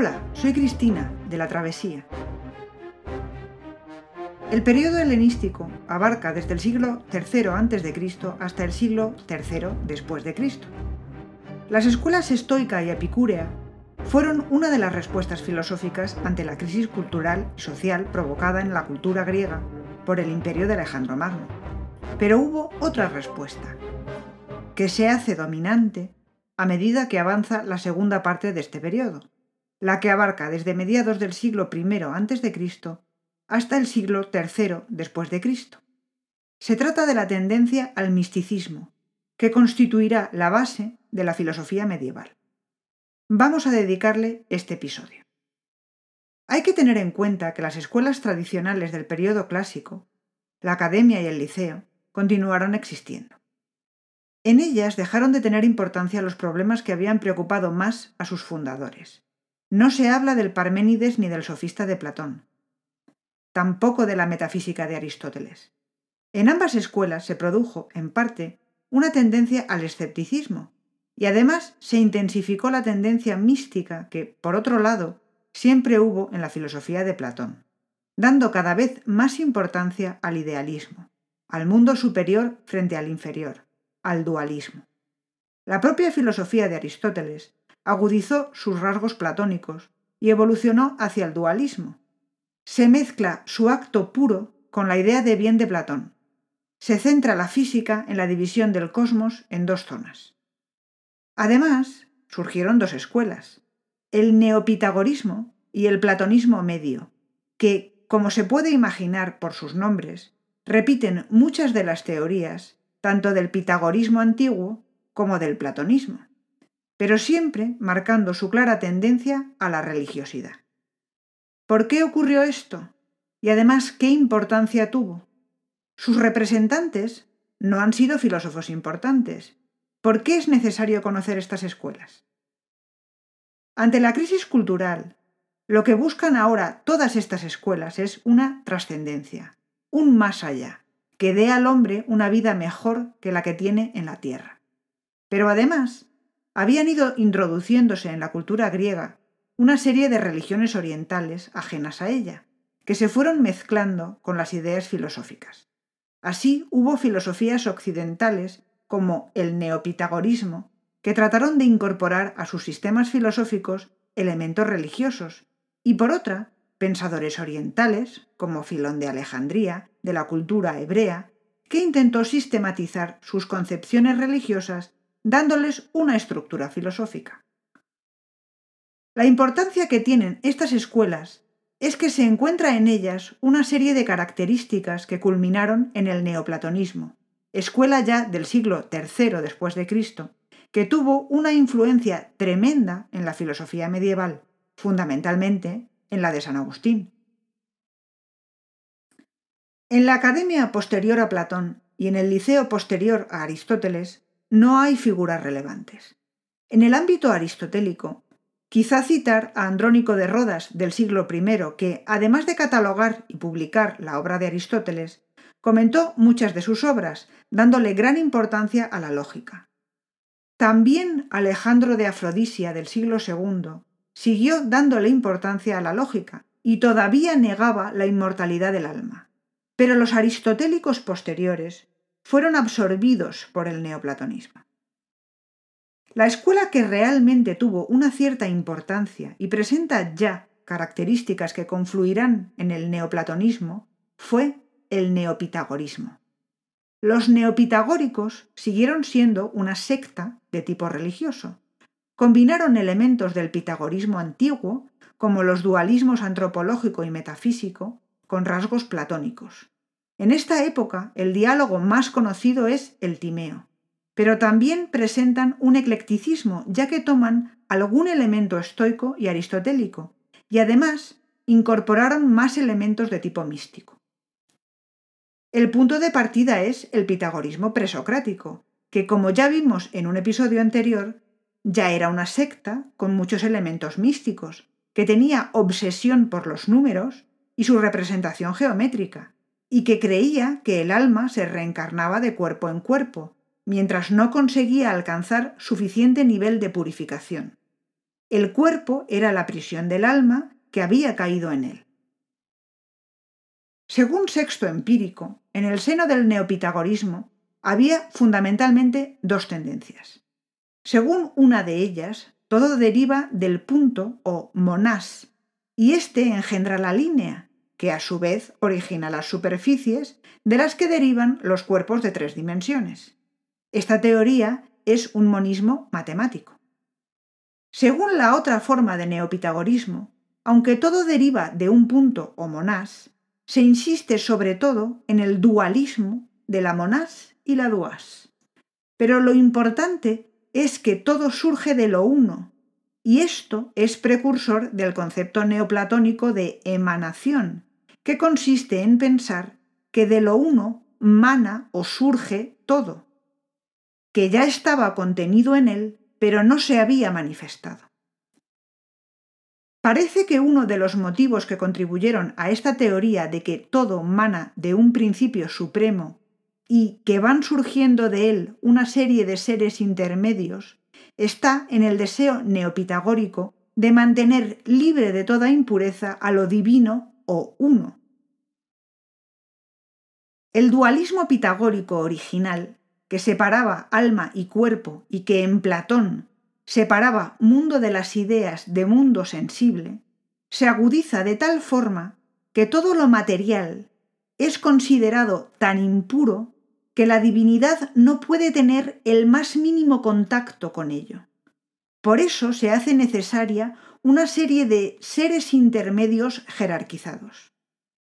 Hola, soy Cristina, de la Travesía. El periodo helenístico abarca desde el siglo III a.C. hasta el siglo III después de Cristo. Las escuelas estoica y epicúrea fueron una de las respuestas filosóficas ante la crisis cultural y social provocada en la cultura griega por el imperio de Alejandro Magno. Pero hubo otra respuesta, que se hace dominante a medida que avanza la segunda parte de este periodo, la que abarca desde mediados del siglo I a.C. hasta el siglo III después de Cristo. Se trata de la tendencia al misticismo, que constituirá la base de la filosofía medieval. Vamos a dedicarle este episodio. Hay que tener en cuenta que las escuelas tradicionales del periodo clásico, la academia y el liceo, continuaron existiendo. En ellas dejaron de tener importancia los problemas que habían preocupado más a sus fundadores. No se habla del Parménides ni del sofista de Platón, tampoco de la metafísica de Aristóteles. En ambas escuelas se produjo, en parte, una tendencia al escepticismo, y además se intensificó la tendencia mística que, por otro lado, siempre hubo en la filosofía de Platón, dando cada vez más importancia al idealismo, al mundo superior frente al inferior, al dualismo. La propia filosofía de Aristóteles agudizó sus rasgos platónicos y evolucionó hacia el dualismo. Se mezcla su acto puro con la idea de bien de Platón. Se centra la física en la división del cosmos en dos zonas. Además, surgieron dos escuelas, el neopitagorismo y el platonismo medio, que, como se puede imaginar por sus nombres, repiten muchas de las teorías tanto del pitagorismo antiguo como del platonismo, pero siempre marcando su clara tendencia a la religiosidad. ¿Por qué ocurrió esto? Y además, ¿qué importancia tuvo? Sus representantes no han sido filósofos importantes. ¿Por qué es necesario conocer estas escuelas? Ante la crisis cultural, lo que buscan ahora todas estas escuelas es una trascendencia, un más allá, que dé al hombre una vida mejor que la que tiene en la tierra. Pero además, habían ido introduciéndose en la cultura griega una serie de religiones orientales ajenas a ella, que se fueron mezclando con las ideas filosóficas. Así hubo filosofías occidentales como el neopitagorismo, que trataron de incorporar a sus sistemas filosóficos elementos religiosos, y por otra, pensadores orientales, como Filón de Alejandría, de la cultura hebrea, que intentó sistematizar sus concepciones religiosas dándoles una estructura filosófica. La importancia que tienen estas escuelas es que se encuentra en ellas una serie de características que culminaron en el neoplatonismo, escuela ya del siglo III después de Cristo, que tuvo una influencia tremenda en la filosofía medieval, fundamentalmente en la de San Agustín. En la academia posterior a Platón y en el liceo posterior a Aristóteles no hay figuras relevantes. En el ámbito aristotélico, quizá citar a Andrónico de Rodas del siglo I, que, además de catalogar y publicar la obra de Aristóteles, comentó muchas de sus obras, dándole gran importancia a la lógica. También Alejandro de Afrodisia del siglo II siguió dándole importancia a la lógica y todavía negaba la inmortalidad del alma. Pero los aristotélicos posteriores fueron absorbidos por el neoplatonismo. La escuela que realmente tuvo una cierta importancia y presenta ya características que confluirán en el neoplatonismo fue el neopitagorismo. Los neopitagóricos siguieron siendo una secta de tipo religioso, combinaron elementos del pitagorismo antiguo, como los dualismos antropológico y metafísico, con rasgos platónicos. En esta época, el diálogo más conocido es el Timeo, pero también presentan un eclecticismo, ya que toman algún elemento estoico y aristotélico, y además incorporaron más elementos de tipo místico. El punto de partida es el pitagorismo presocrático, que como ya vimos en un episodio anterior, ya era una secta con muchos elementos místicos, que tenía obsesión por los números y su representación geométrica, y que creía que el alma se reencarnaba de cuerpo en cuerpo, mientras no conseguía alcanzar suficiente nivel de purificación. El cuerpo era la prisión del alma que había caído en él. Según Sexto Empírico, en el seno del neopitagorismo había fundamentalmente dos tendencias. Según una de ellas, todo deriva del punto o monás, y éste engendra la línea, que a su vez origina las superficies de las que derivan los cuerpos de tres dimensiones. Esta teoría es un monismo matemático. Según la otra forma de neopitagorismo, aunque todo deriva de un punto o monás, se insiste sobre todo en el dualismo de la monás y la duas. Pero lo importante es que todo surge de lo uno, y esto es precursor del concepto neoplatónico de emanación, que consiste en pensar que de lo uno mana o surge todo, que ya estaba contenido en él, pero no se había manifestado. Parece que uno de los motivos que contribuyeron a esta teoría de que todo mana de un principio supremo y que van surgiendo de él una serie de seres intermedios está en el deseo neopitagórico de mantener libre de toda impureza a lo divino o uno. El dualismo pitagórico original, que separaba alma y cuerpo y que en Platón separaba mundo de las ideas de mundo sensible, se agudiza de tal forma que todo lo material es considerado tan impuro que la divinidad no puede tener el más mínimo contacto con ello. Por eso se hace necesaria una serie de seres intermedios jerarquizados.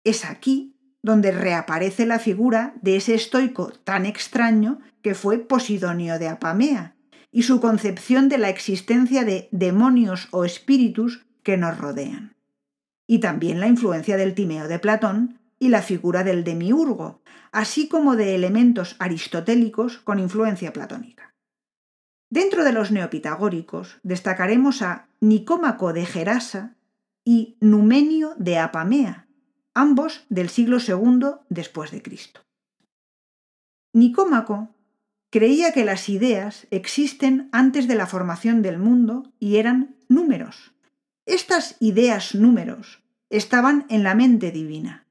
Es aquí donde reaparece la figura de ese estoico tan extraño que fue Posidonio de Apamea, y su concepción de la existencia de demonios o espíritus que nos rodean. Y también la influencia del Timeo de Platón y la figura del demiurgo, así como de elementos aristotélicos con influencia platónica. Dentro de los neopitagóricos destacaremos a Nicómaco de Gerasa y Numenio de Apamea, ambos del siglo II después de Cristo. Nicómaco creía que las ideas existen antes de la formación del mundo y eran números. Estas ideas números estaban en la mente divina.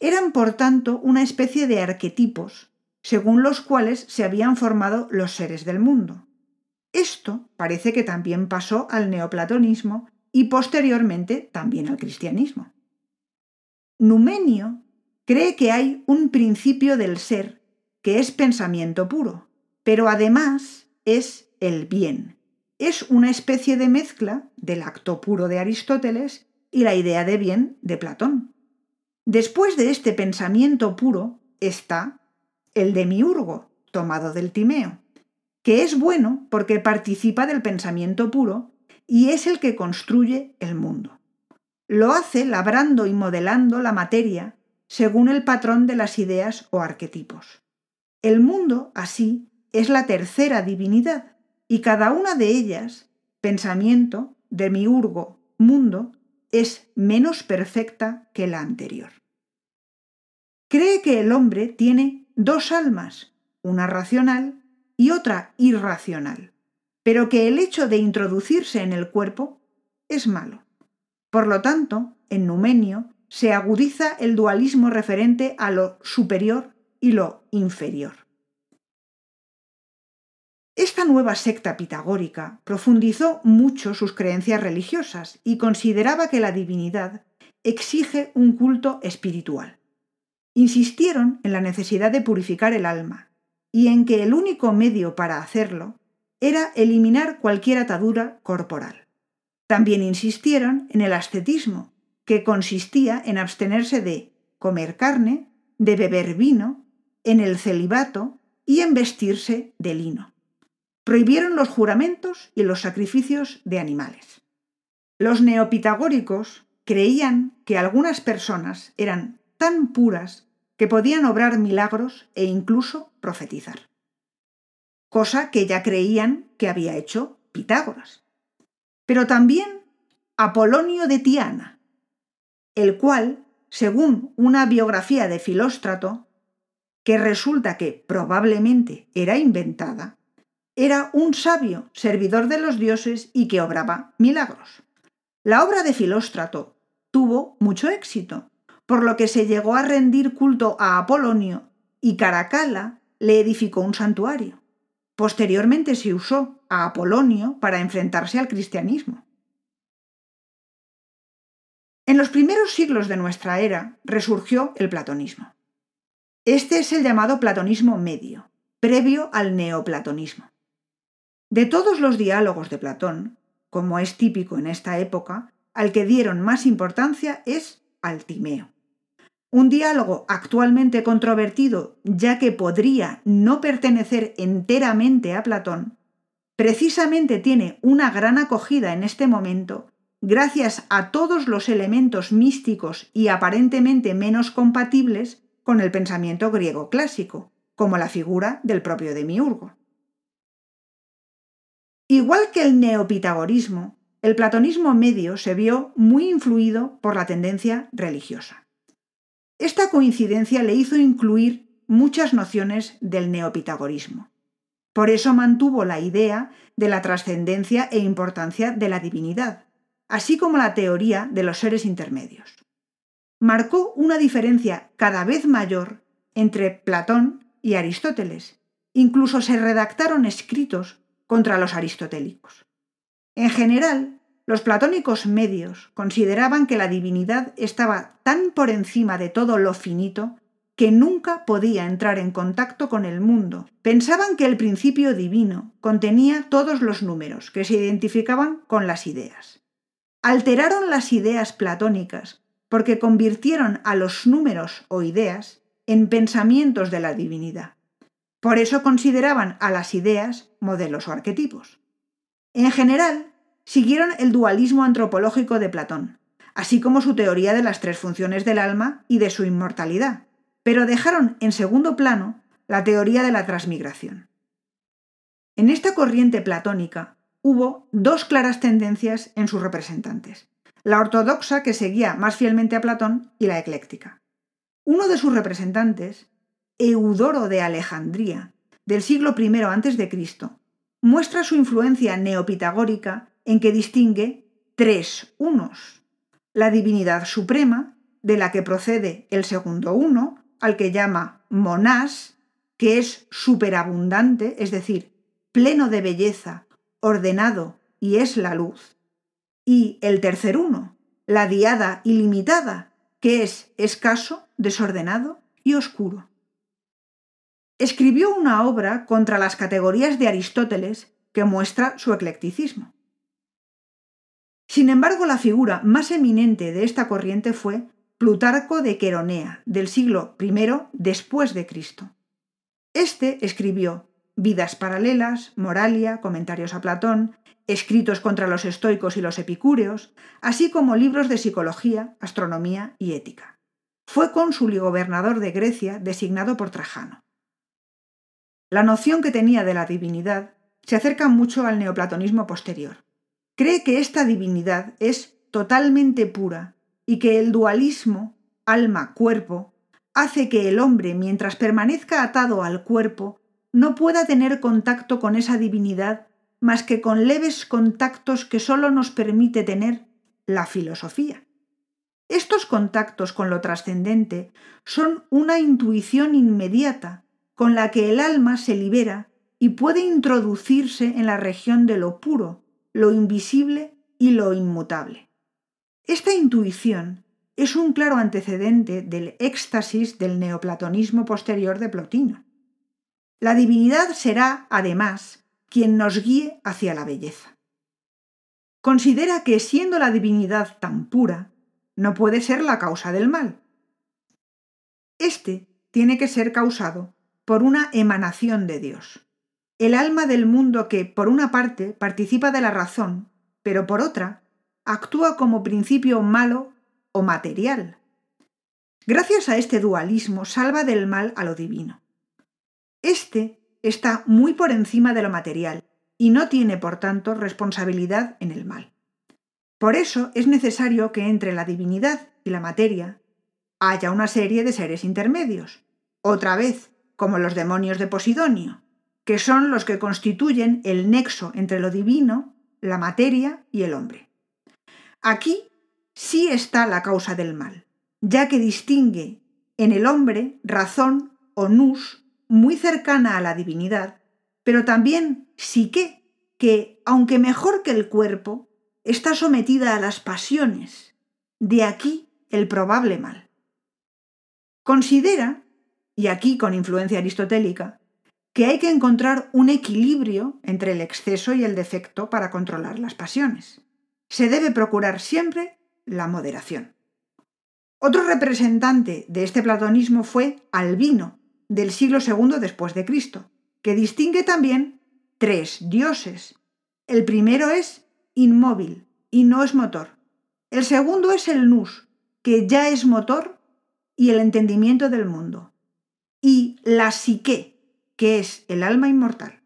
Eran, por tanto, una especie de arquetipos, según los cuales se habían formado los seres del mundo. Esto parece que también pasó al neoplatonismo y posteriormente también al cristianismo. Numenio cree que hay un principio del ser que es pensamiento puro, pero además es el bien. Es una especie de mezcla del acto puro de Aristóteles y la idea de bien de Platón. Después de este pensamiento puro está el demiurgo, tomado del Timeo, que es bueno porque participa del pensamiento puro y es el que construye el mundo. Lo hace labrando y modelando la materia según el patrón de las ideas o arquetipos. El mundo, así, es la tercera divinidad, y cada una de ellas, pensamiento, demiurgo, mundo, es menos perfecta que la anterior. Cree que el hombre tiene dos almas, una racional y otra irracional, pero que el hecho de introducirse en el cuerpo es malo. Por lo tanto, en Numenio se agudiza el dualismo referente a lo superior y lo inferior. Esta nueva secta pitagórica profundizó mucho sus creencias religiosas y consideraba que la divinidad exige un culto espiritual. Insistieron en la necesidad de purificar el alma y en que el único medio para hacerlo era eliminar cualquier atadura corporal. También insistieron en el ascetismo, que consistía en abstenerse de comer carne, de beber vino, en el celibato y en vestirse de lino prohibieron los juramentos y los sacrificios de animales. Los neopitagóricos creían que algunas personas eran tan puras que podían obrar milagros e incluso profetizar, cosa que ya creían que había hecho Pitágoras. Pero también Apolonio de Tiana, el cual, según una biografía de Filóstrato, que resulta que probablemente era inventada, era un sabio, servidor de los dioses y que obraba milagros. La obra de Filóstrato tuvo mucho éxito, por lo que se llegó a rendir culto a Apolonio y Caracalla le edificó un santuario. Posteriormente se usó a Apolonio para enfrentarse al cristianismo. En los primeros siglos de nuestra era resurgió el platonismo. Este es el llamado platonismo medio, previo al neoplatonismo. De todos los diálogos de Platón, como es típico en esta época, al que dieron más importancia es al Timeo. Un diálogo actualmente controvertido, ya que podría no pertenecer enteramente a Platón, precisamente tiene una gran acogida en este momento gracias a todos los elementos místicos y aparentemente menos compatibles con el pensamiento griego clásico, como la figura del propio demiurgo. Igual que el neopitagorismo, el platonismo medio se vio muy influido por la tendencia religiosa. Esta coincidencia le hizo incluir muchas nociones del neopitagorismo. Por eso mantuvo la idea de la trascendencia e importancia de la divinidad, así como la teoría de los seres intermedios. Marcó una diferencia cada vez mayor entre Platón y Aristóteles. Incluso se redactaron escritos contra los aristotélicos. En general, los platónicos medios consideraban que la divinidad estaba tan por encima de todo lo finito que nunca podía entrar en contacto con el mundo. Pensaban que el principio divino contenía todos los números que se identificaban con las ideas. Alteraron las ideas platónicas porque convirtieron a los números o ideas en pensamientos de la divinidad. Por eso consideraban a las ideas modelos o arquetipos. En general, siguieron el dualismo antropológico de Platón, así como su teoría de las tres funciones del alma y de su inmortalidad, pero dejaron en segundo plano la teoría de la transmigración. En esta corriente platónica, hubo dos claras tendencias en sus representantes, la ortodoxa que seguía más fielmente a Platón y la ecléctica. Uno de sus representantes, Eudoro de Alejandría, del siglo I a.C., muestra su influencia neopitagórica en que distingue tres unos, la divinidad suprema, de la que procede el segundo uno, al que llama monás, que es superabundante, es decir, pleno de belleza, ordenado y es la luz. Y el tercer uno, la diada ilimitada, que es escaso, desordenado y oscuro. Escribió una obra contra las categorías de Aristóteles que muestra su eclecticismo. Sin embargo, la figura más eminente de esta corriente fue Plutarco de Queronea, del siglo I después de Cristo. Este escribió Vidas paralelas, Moralia, comentarios a Platón, escritos contra los estoicos y los epicúreos, así como libros de psicología, astronomía y ética. Fue cónsul y gobernador de Grecia designado por Trajano. La noción que tenía de la divinidad se acerca mucho al neoplatonismo posterior. Cree que esta divinidad es totalmente pura y que el dualismo alma-cuerpo hace que el hombre, mientras permanezca atado al cuerpo, no pueda tener contacto con esa divinidad más que con leves contactos que sólo nos permite tener la filosofía. Estos contactos con lo trascendente son una intuición inmediata con la que el alma se libera y puede introducirse en la región de lo puro, lo invisible y lo inmutable. Esta intuición es un claro antecedente del éxtasis del neoplatonismo posterior de Plotino. La divinidad será, además, quien nos guíe hacia la belleza. Considera que siendo la divinidad tan pura, no puede ser la causa del mal. Este tiene que ser causado por una emanación de Dios, el alma del mundo que, por una parte, participa de la razón, pero por otra, actúa como principio malo o material. Gracias a este dualismo salva del mal a lo divino. Este está muy por encima de lo material y no tiene, por tanto, responsabilidad en el mal. Por eso es necesario que entre la divinidad y la materia haya una serie de seres intermedios, otra vez, como los demonios de Posidonio, que son los que constituyen el nexo entre lo divino, la materia y el hombre. Aquí sí está la causa del mal, ya que distingue en el hombre razón o nous muy cercana a la divinidad, pero también psique, que, aunque mejor que el cuerpo, está sometida a las pasiones. De aquí el probable mal. Considera, y aquí con influencia aristotélica, que hay que encontrar un equilibrio entre el exceso y el defecto para controlar las pasiones. Se debe procurar siempre la moderación. Otro representante de este platonismo fue Albino, del siglo II después de Cristo, que distingue también tres dioses. El primero es inmóvil y no es motor. El segundo es el nous, que ya es motor y el entendimiento del mundo. Y la psique, que es el alma inmortal.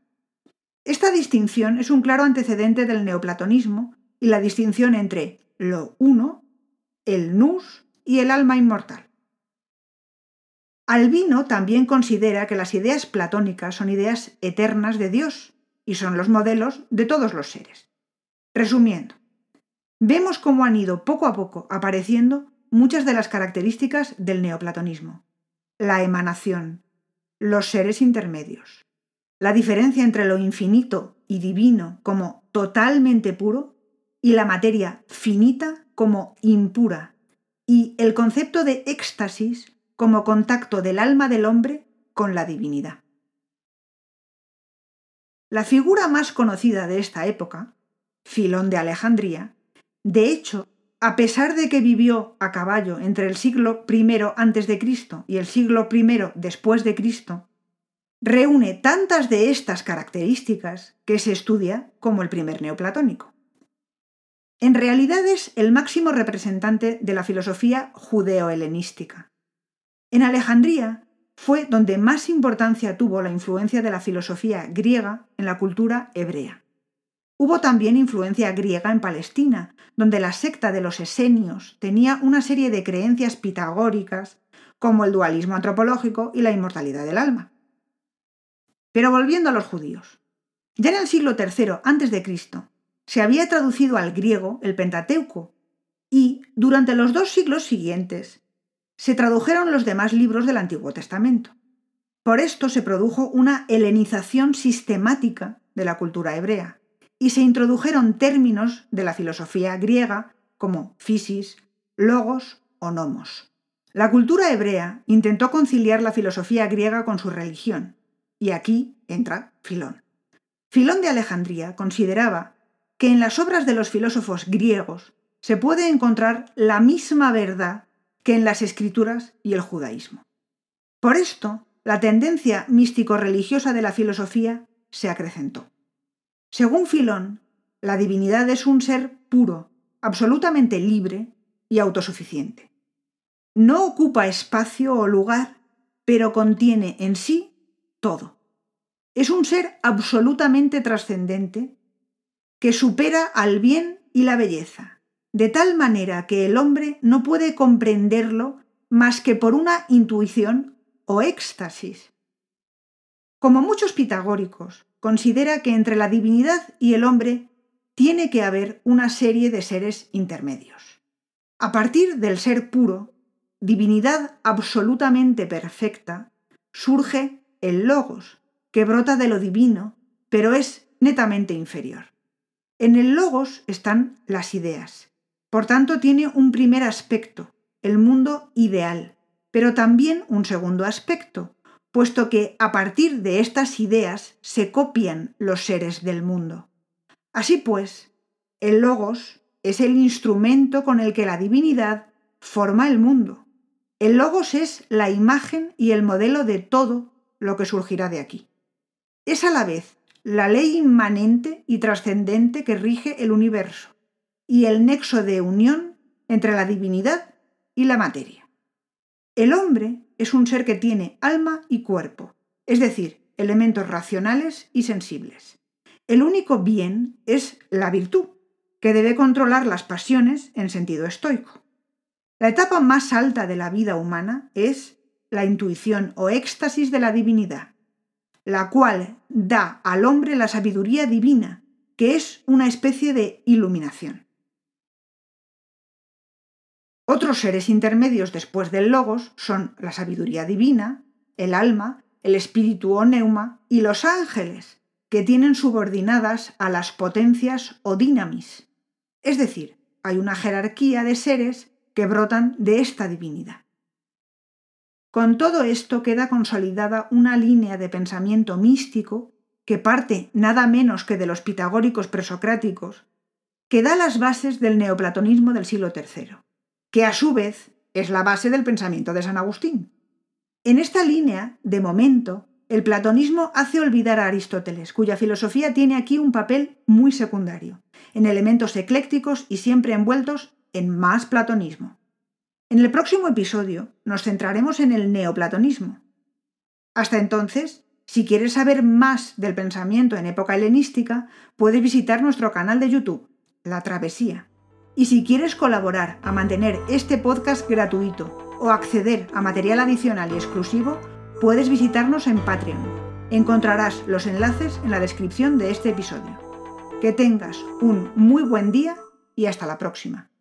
Esta distinción es un claro antecedente del neoplatonismo y la distinción entre lo uno, el nous y el alma inmortal. Albino también considera que las ideas platónicas son ideas eternas de Dios y son los modelos de todos los seres. Resumiendo, vemos cómo han ido poco a poco apareciendo muchas de las características del neoplatonismo. La emanación, los seres intermedios, la diferencia entre lo infinito y divino como totalmente puro y la materia finita como impura, y el concepto de éxtasis como contacto del alma del hombre con la divinidad. La figura más conocida de esta época, Filón de Alejandría, de hecho, a pesar de que vivió a caballo entre el siglo I Cristo y el siglo I después de Cristo, reúne tantas de estas características que se estudia como el primer neoplatónico. En realidad es el máximo representante de la filosofía judeo-helenística. En Alejandría fue donde más importancia tuvo la influencia de la filosofía griega en la cultura hebrea. Hubo también influencia griega en Palestina, donde la secta de los esenios tenía una serie de creencias pitagóricas, como el dualismo antropológico y la inmortalidad del alma. Pero volviendo a los judíos. Ya en el siglo III a.C. se había traducido al griego el Pentateuco y, durante los dos siglos siguientes, se tradujeron los demás libros del Antiguo Testamento. Por esto se produjo una helenización sistemática de la cultura hebrea y se introdujeron términos de la filosofía griega como physis, logos o nomos. La cultura hebrea intentó conciliar la filosofía griega con su religión, y aquí entra Filón. Filón de Alejandría consideraba que en las obras de los filósofos griegos se puede encontrar la misma verdad que en las escrituras y el judaísmo. Por esto, la tendencia místico-religiosa de la filosofía se acrecentó. Según Filón, la divinidad es un ser puro, absolutamente libre y autosuficiente. No ocupa espacio o lugar, pero contiene en sí todo. Es un ser absolutamente trascendente que supera al bien y la belleza, de tal manera que el hombre no puede comprenderlo más que por una intuición o éxtasis. Como muchos pitagóricos, considera que entre la divinidad y el hombre tiene que haber una serie de seres intermedios. A partir del ser puro, divinidad absolutamente perfecta, surge el logos, que brota de lo divino, pero es netamente inferior. En el logos están las ideas, por tanto, tiene un primer aspecto, el mundo ideal, pero también un segundo aspecto, puesto que a partir de estas ideas se copian los seres del mundo. Así pues, el logos es el instrumento con el que la divinidad forma el mundo. El logos es la imagen y el modelo de todo lo que surgirá de aquí. Es a la vez la ley inmanente y trascendente que rige el universo y el nexo de unión entre la divinidad y la materia. El hombre es un ser que tiene alma y cuerpo, es decir, elementos racionales y sensibles. El único bien es la virtud, que debe controlar las pasiones en sentido estoico. La etapa más alta de la vida humana es la intuición o éxtasis de la divinidad. La cual da al hombre la sabiduría divina, que es una especie de iluminación. Otros seres intermedios después del logos son la sabiduría divina, el alma, el espíritu o neuma y los ángeles, que tienen subordinadas a las potencias o dinamis. Es decir, hay una jerarquía de seres que brotan de esta divinidad. Con todo esto queda consolidada una línea de pensamiento místico que parte nada menos que de los pitagóricos presocráticos, que da las bases del neoplatonismo del siglo III, que a su vez es la base del pensamiento de San Agustín. En esta línea, de momento, el platonismo hace olvidar a Aristóteles, cuya filosofía tiene aquí un papel muy secundario, en elementos eclécticos y siempre envueltos en más platonismo. En el próximo episodio nos centraremos en el neoplatonismo. Hasta entonces, si quieres saber más del pensamiento en época helenística, puedes visitar nuestro canal de YouTube, La Travesía. Y si quieres colaborar a mantener este podcast gratuito o acceder a material adicional y exclusivo, puedes visitarnos en Patreon. Encontrarás los enlaces en la descripción de este episodio. Que tengas un muy buen día y hasta la próxima.